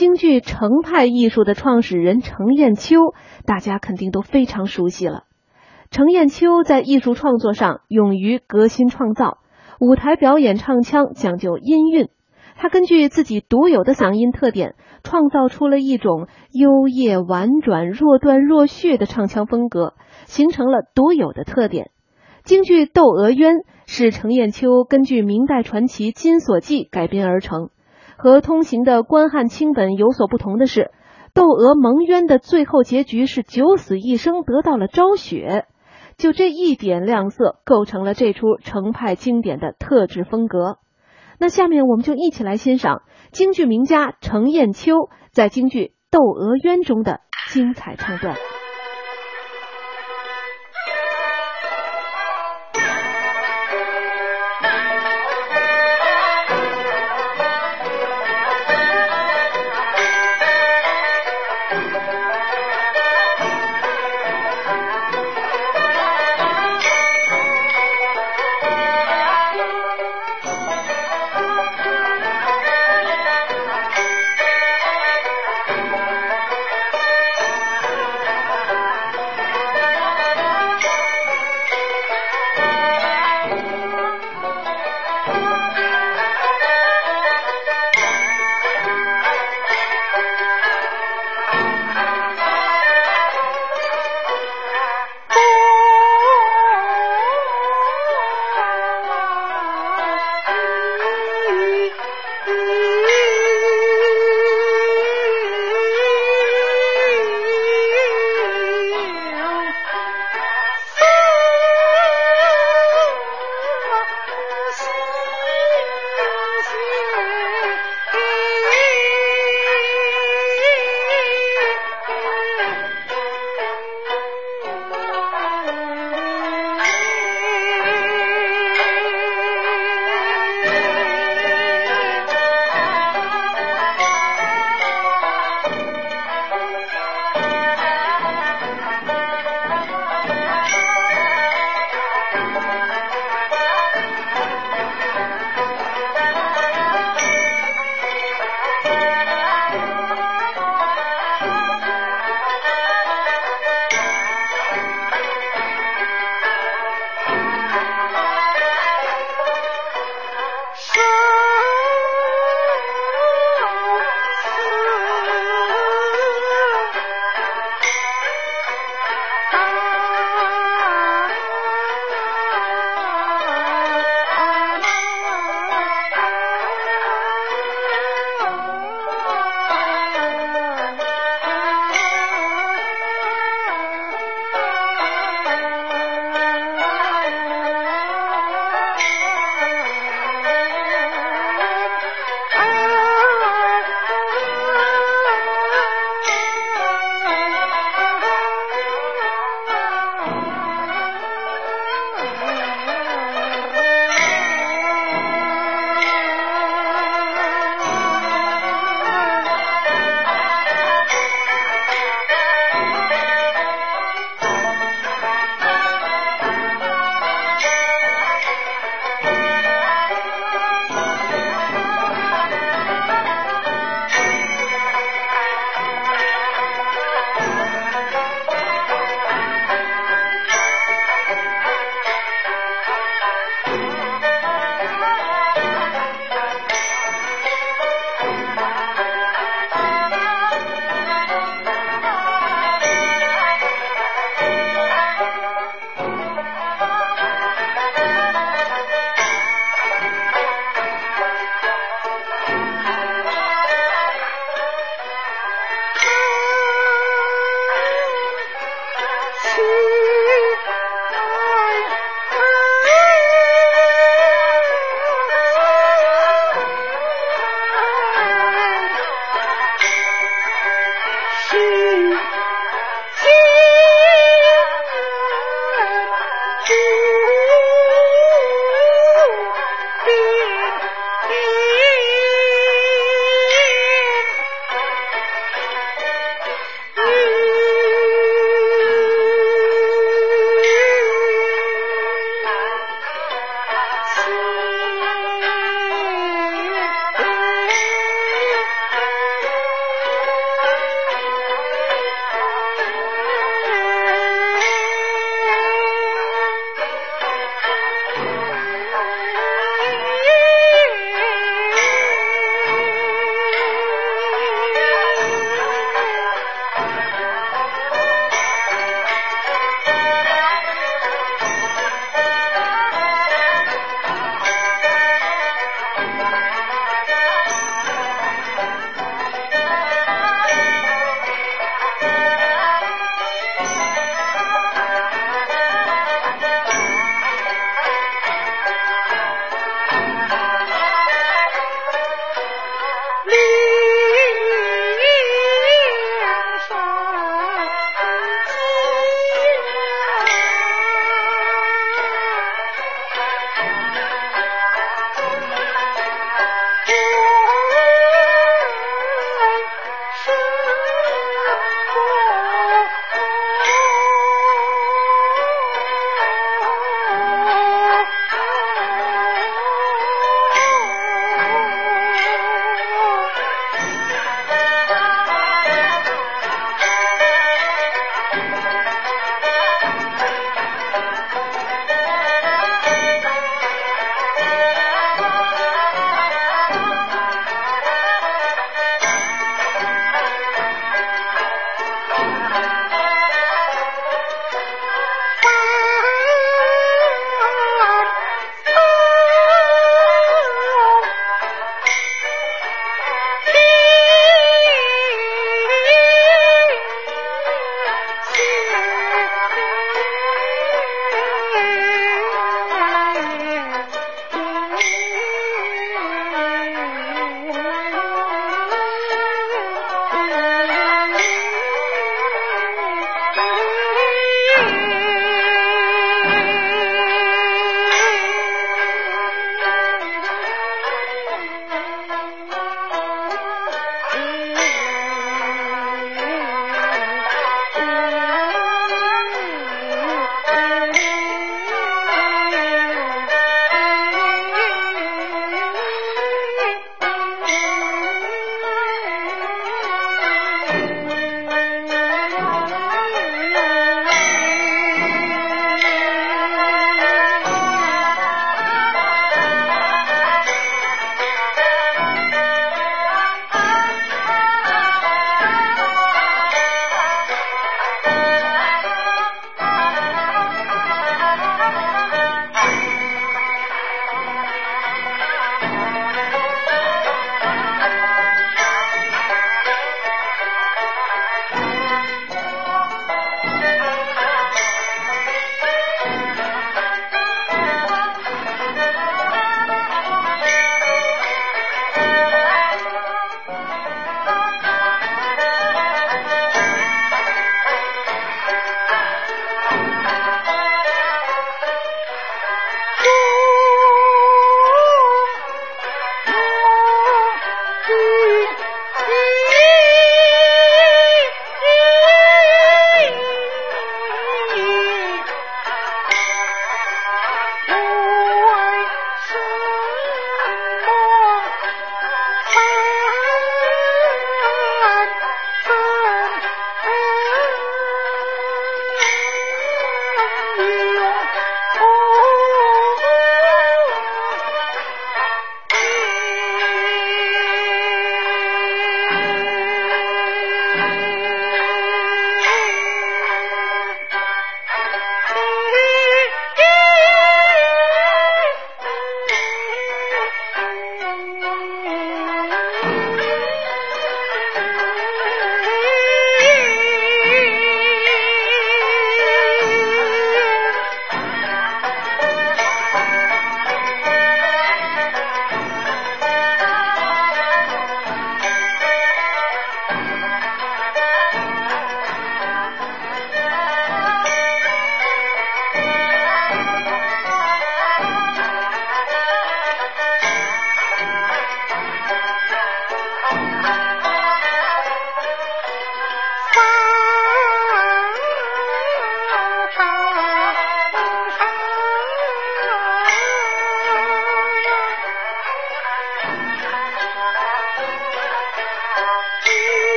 京剧程派艺术的创始人程砚秋，大家肯定都非常熟悉了。程砚秋在艺术创作上勇于革新创造，舞台表演唱腔讲究音韵。他根据自己独有的嗓音特点，创造出了一种幽咽婉转、若断若续的唱腔风格，形成了独有的特点。京剧《窦娥冤》是程砚秋根据明代传奇《金锁记》改编而成。和通行的关汉清本有所不同的是，窦娥蒙冤的最后结局是九死一生，得到了昭雪。就这一点亮色，构成了这出程派经典的特质风格。那下面我们就一起来欣赏京剧名家程砚秋在京剧《窦娥冤》中的精彩唱段。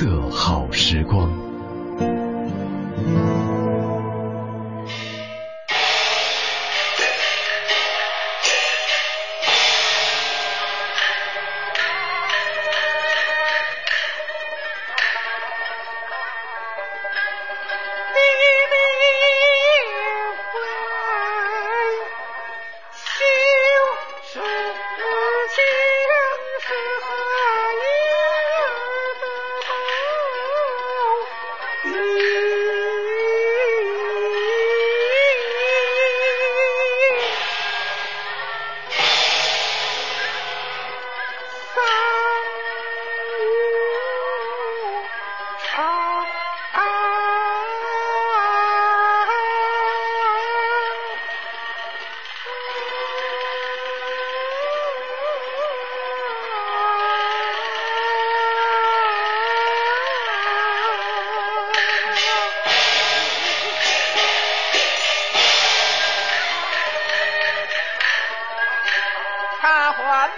色好时光。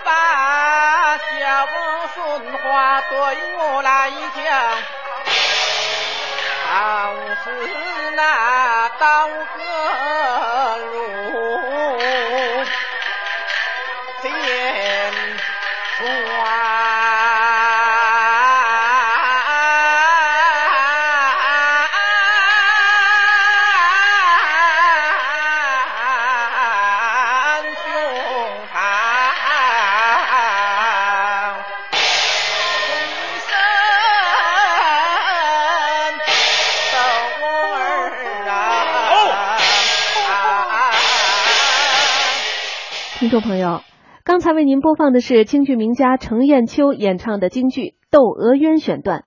把小不顺话对我来讲，好似那刀割。众朋友，刚才为您播放的是京剧名家程砚秋演唱的京剧《窦娥冤》选段。